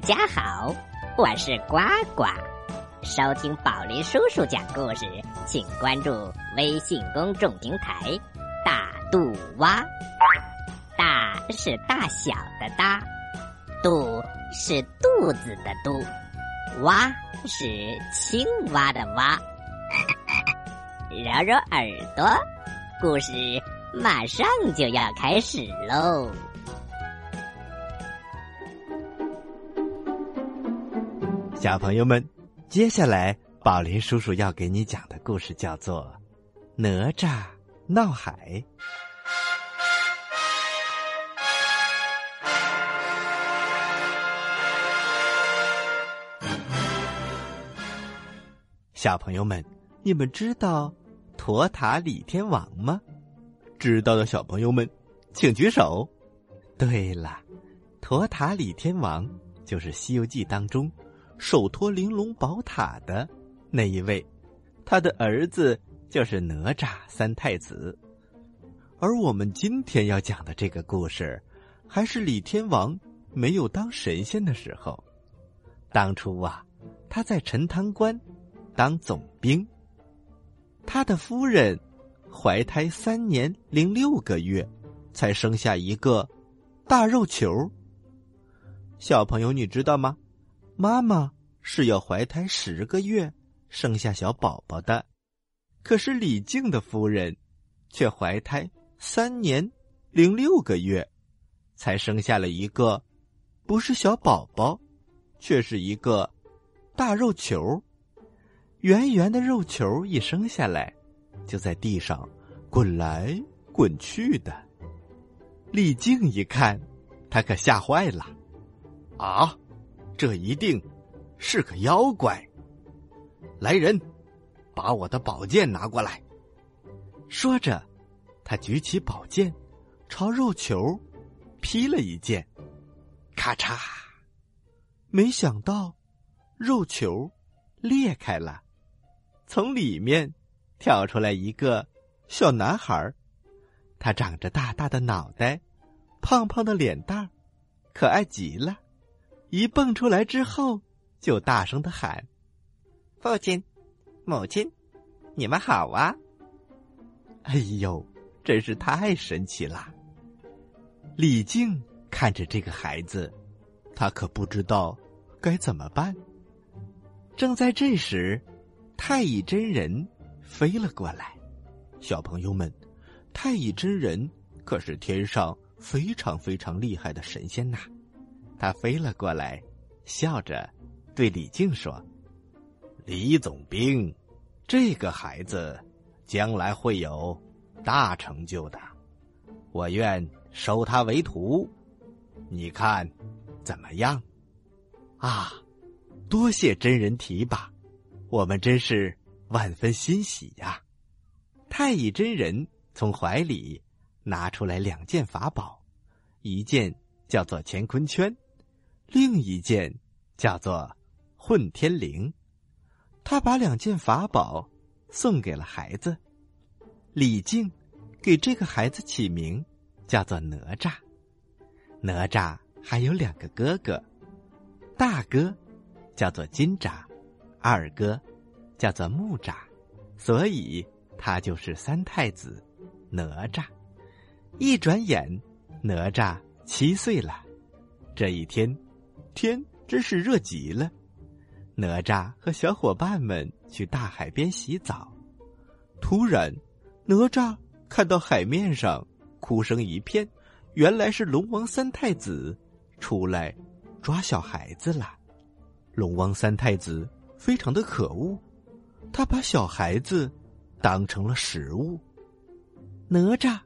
大家好，我是呱呱。收听宝林叔叔讲故事，请关注微信公众平台“大肚蛙”。大是大小的大，肚是肚子的肚，蛙是青蛙的蛙。揉揉耳朵，故事马上就要开始喽。小朋友们，接下来宝林叔叔要给你讲的故事叫做《哪吒闹海》。小朋友们，你们知道托塔李天王吗？知道的小朋友们，请举手。对了，托塔李天王就是《西游记》当中。手托玲珑宝塔的那一位，他的儿子就是哪吒三太子。而我们今天要讲的这个故事，还是李天王没有当神仙的时候。当初啊，他在陈塘关当总兵，他的夫人怀胎三年零六个月，才生下一个大肉球。小朋友，你知道吗？妈妈是要怀胎十个月生下小宝宝的，可是李靖的夫人却怀胎三年零六个月，才生下了一个不是小宝宝，却是一个大肉球。圆圆的肉球一生下来，就在地上滚来滚去的。李靖一看，他可吓坏了，啊！这一定是个妖怪。来人，把我的宝剑拿过来。说着，他举起宝剑，朝肉球劈了一剑，咔嚓！没想到，肉球裂开了，从里面跳出来一个小男孩他长着大大的脑袋，胖胖的脸蛋可爱极了。一蹦出来之后，就大声的喊：“父亲，母亲，你们好啊！”哎呦，真是太神奇了！李靖看着这个孩子，他可不知道该怎么办。正在这时，太乙真人飞了过来。小朋友们，太乙真人可是天上非常非常厉害的神仙呐！他飞了过来，笑着对李靖说：“李总兵，这个孩子将来会有大成就的，我愿收他为徒，你看怎么样？”啊，多谢真人提拔，我们真是万分欣喜呀！太乙真人从怀里拿出来两件法宝，一件叫做乾坤圈。另一件叫做混天绫，他把两件法宝送给了孩子李靖，给这个孩子起名叫做哪吒。哪吒还有两个哥哥，大哥叫做金吒，二哥叫做木吒，所以他就是三太子哪吒。一转眼，哪吒七岁了。这一天。天真是热极了，哪吒和小伙伴们去大海边洗澡。突然，哪吒看到海面上哭声一片，原来是龙王三太子出来抓小孩子了。龙王三太子非常的可恶，他把小孩子当成了食物。哪吒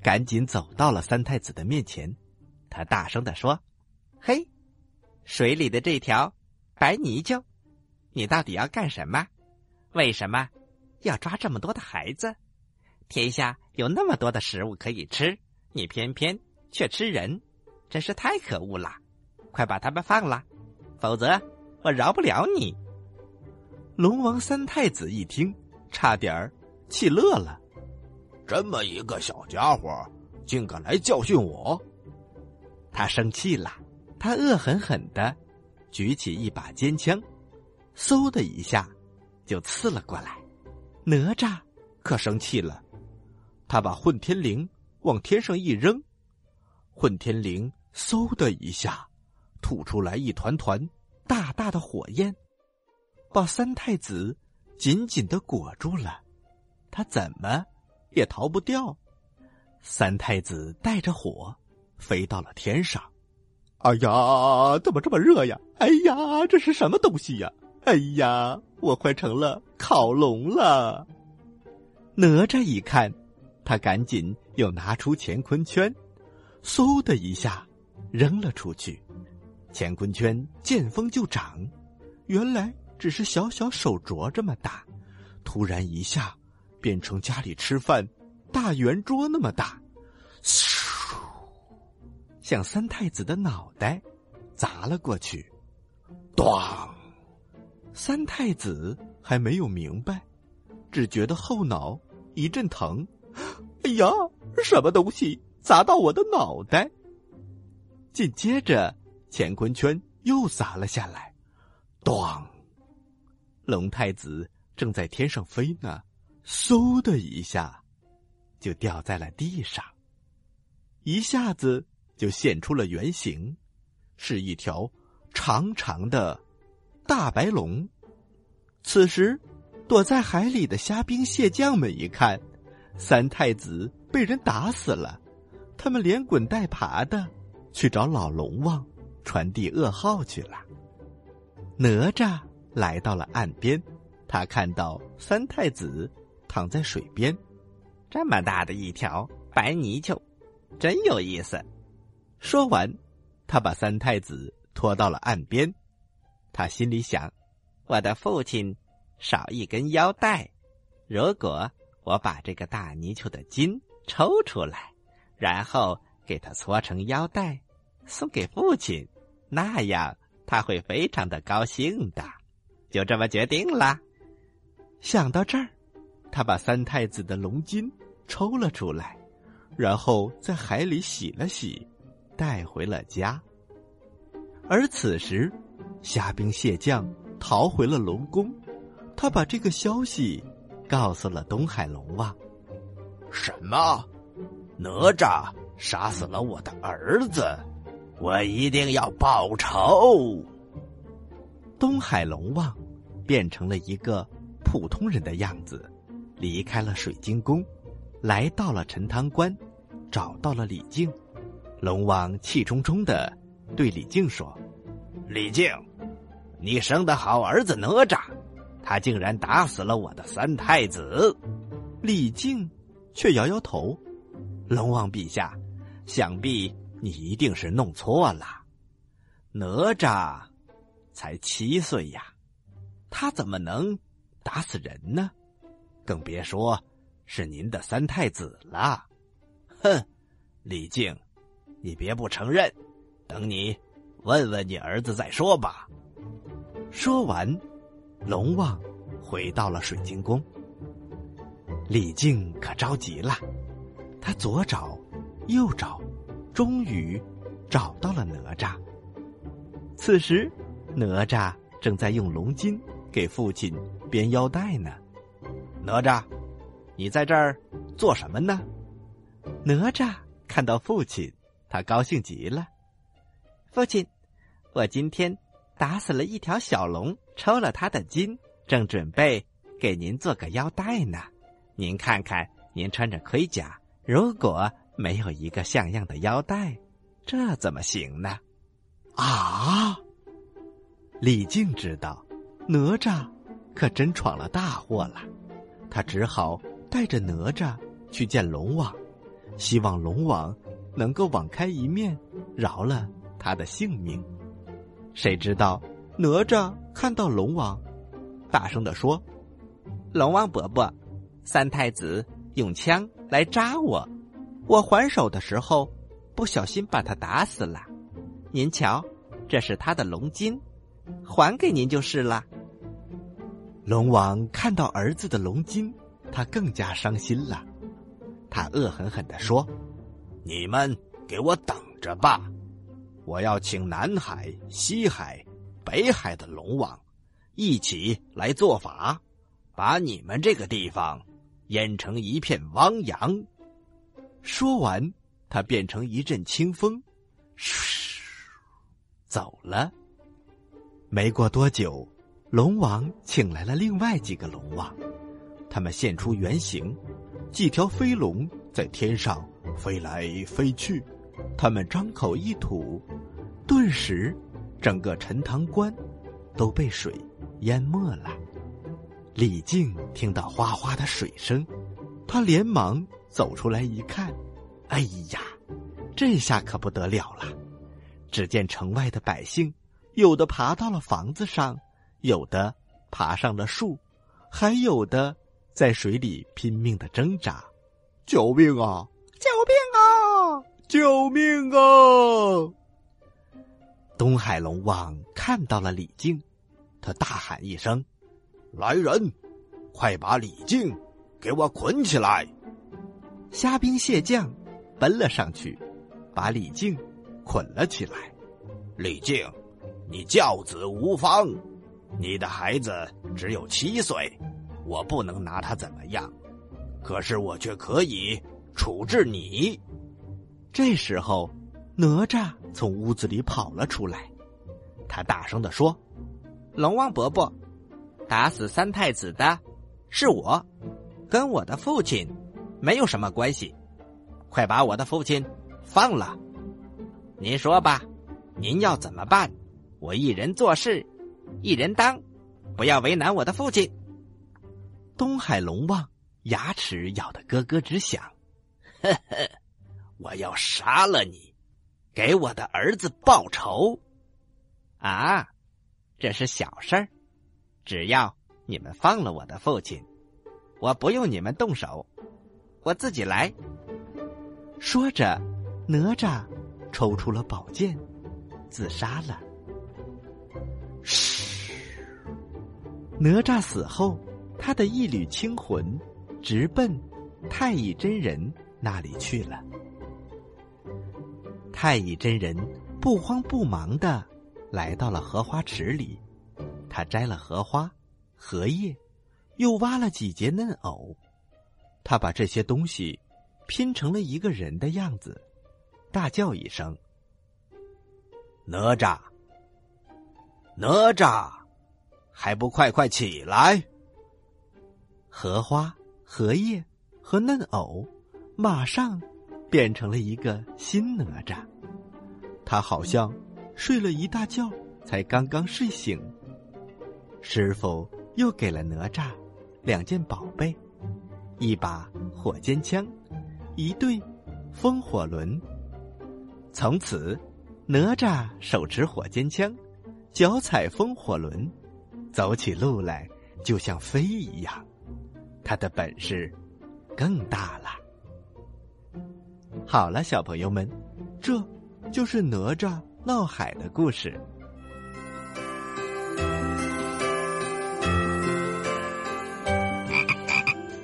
赶紧走到了三太子的面前，他大声的说：“嘿！”水里的这条白泥鳅，你到底要干什么？为什么要抓这么多的孩子？天下有那么多的食物可以吃，你偏偏却吃人，真是太可恶了！快把他们放了，否则我饶不了你！龙王三太子一听，差点儿气乐了。这么一个小家伙，竟敢来教训我！他生气了。他恶狠狠的举起一把尖枪，嗖的一下就刺了过来。哪吒可生气了，他把混天绫往天上一扔，混天绫嗖的一下吐出来一团团大大的火焰，把三太子紧紧的裹住了。他怎么也逃不掉。三太子带着火飞到了天上。哎呀，怎么这么热呀？哎呀，这是什么东西呀？哎呀，我快成了烤龙了！哪吒一看，他赶紧又拿出乾坤圈，嗖的一下扔了出去。乾坤圈见风就长，原来只是小小手镯这么大，突然一下变成家里吃饭大圆桌那么大，嗖，向三太子的脑袋砸了过去，咣！三太子还没有明白，只觉得后脑一阵疼。哎呀，什么东西砸到我的脑袋？紧接着，乾坤圈又砸了下来，咣！龙太子正在天上飞呢，嗖的一下，就掉在了地上，一下子就现出了原形，是一条长长的。大白龙。此时，躲在海里的虾兵蟹将们一看，三太子被人打死了，他们连滚带爬的去找老龙王，传递噩耗去了。哪吒来到了岸边，他看到三太子躺在水边，这么大的一条白泥鳅，真有意思。说完，他把三太子拖到了岸边。他心里想：“我的父亲少一根腰带，如果我把这个大泥鳅的筋抽出来，然后给他搓成腰带，送给父亲，那样他会非常的高兴的。”就这么决定了。想到这儿，他把三太子的龙筋抽了出来，然后在海里洗了洗，带回了家。而此时，虾兵蟹将逃回了龙宫，他把这个消息告诉了东海龙王。什么？哪吒杀死了我的儿子，我一定要报仇！东海龙王变成了一个普通人的样子，离开了水晶宫，来到了陈塘关，找到了李靖。龙王气冲冲的对李靖说：“李靖。”你生的好儿子哪吒，他竟然打死了我的三太子。李靖却摇摇头：“龙王陛下，想必你一定是弄错了。哪吒才七岁呀，他怎么能打死人呢？更别说是您的三太子了。”哼，李靖，你别不承认，等你问问你儿子再说吧。说完，龙王回到了水晶宫。李靖可着急了，他左找，右找，终于找到了哪吒。此时，哪吒正在用龙筋给父亲编腰带呢。哪吒，你在这儿做什么呢？哪吒看到父亲，他高兴极了。父亲，我今天。打死了一条小龙，抽了他的筋，正准备给您做个腰带呢。您看看，您穿着盔甲，如果没有一个像样的腰带，这怎么行呢？啊！李靖知道哪吒可真闯了大祸了，他只好带着哪吒去见龙王，希望龙王能够网开一面，饶了他的性命。谁知道哪吒看到龙王，大声的说：“龙王伯伯，三太子用枪来扎我，我还手的时候不小心把他打死了。您瞧，这是他的龙筋，还给您就是了。”龙王看到儿子的龙筋，他更加伤心了。他恶狠狠的说：“你们给我等着吧！”我要请南海、西海、北海的龙王，一起来做法，把你们这个地方淹成一片汪洋。说完，他变成一阵清风，嘘，走了。没过多久，龙王请来了另外几个龙王，他们现出原形，几条飞龙在天上飞来飞去，他们张口一吐，顿时，整个陈塘关都被水淹没了。李靖听到哗哗的水声，他连忙。走出来一看，哎呀，这下可不得了了！只见城外的百姓，有的爬到了房子上，有的爬上了树，还有的在水里拼命的挣扎。救命啊！救命啊！东海龙王看到了李靖，他大喊一声：“来人，快把李靖给我捆起来！”虾兵蟹将奔了上去，把李靖捆了起来。李靖，你教子无方，你的孩子只有七岁，我不能拿他怎么样，可是我却可以处置你。这时候，哪吒从屋子里跑了出来，他大声的说：“龙王伯伯，打死三太子的是我，跟我的父亲。”没有什么关系，快把我的父亲放了。您说吧，您要怎么办？我一人做事，一人当，不要为难我的父亲。东海龙王牙齿咬得咯咯直响，呵呵，我要杀了你，给我的儿子报仇。啊，这是小事儿，只要你们放了我的父亲，我不用你们动手。我自己来。说着，哪吒抽出了宝剑，自杀了。嘘，哪吒死后，他的一缕清魂直奔太乙真人那里去了。太乙真人不慌不忙的来到了荷花池里，他摘了荷花、荷叶，又挖了几节嫩藕。他把这些东西拼成了一个人的样子，大叫一声：“哪吒，哪吒，还不快快起来！”荷花、荷叶和嫩藕马上变成了一个新哪吒。他好像睡了一大觉，才刚刚睡醒。师傅又给了哪吒两件宝贝。一把火尖枪，一对风火轮。从此，哪吒手持火尖枪，脚踩风火轮，走起路来就像飞一样。他的本事更大了。好了，小朋友们，这就是哪吒闹海的故事。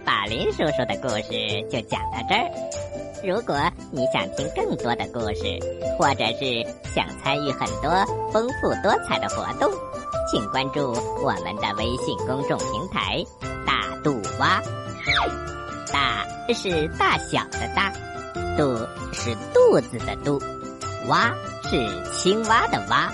法林叔叔的故事就讲到这儿。如果你想听更多的故事，或者是想参与很多丰富多彩的活动，请关注我们的微信公众平台“大肚蛙”。大是大小的“大”，肚是肚子的“肚”，蛙是青蛙的“蛙”。